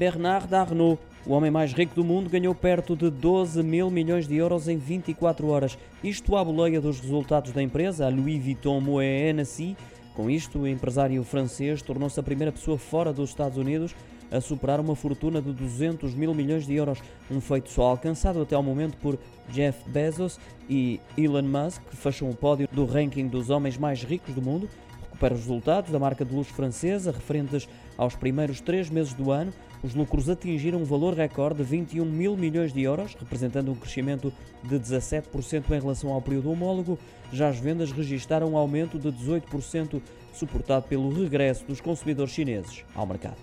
Bernard Arnault, o homem mais rico do mundo, ganhou perto de 12 mil milhões de euros em 24 horas. Isto à boleia dos resultados da empresa, a Louis Vuitton Moët Hennessy. Com isto, o empresário francês tornou-se a primeira pessoa fora dos Estados Unidos a superar uma fortuna de 200 mil milhões de euros, um feito só alcançado até ao momento por Jeff Bezos e Elon Musk, que fecham o pódio do ranking dos homens mais ricos do mundo. Recupera os resultados da marca de luxo francesa referentes aos primeiros três meses do ano. Os lucros atingiram um valor recorde de 21 mil milhões de euros, representando um crescimento de 17% em relação ao período homólogo. Já as vendas registaram um aumento de 18%, suportado pelo regresso dos consumidores chineses ao mercado.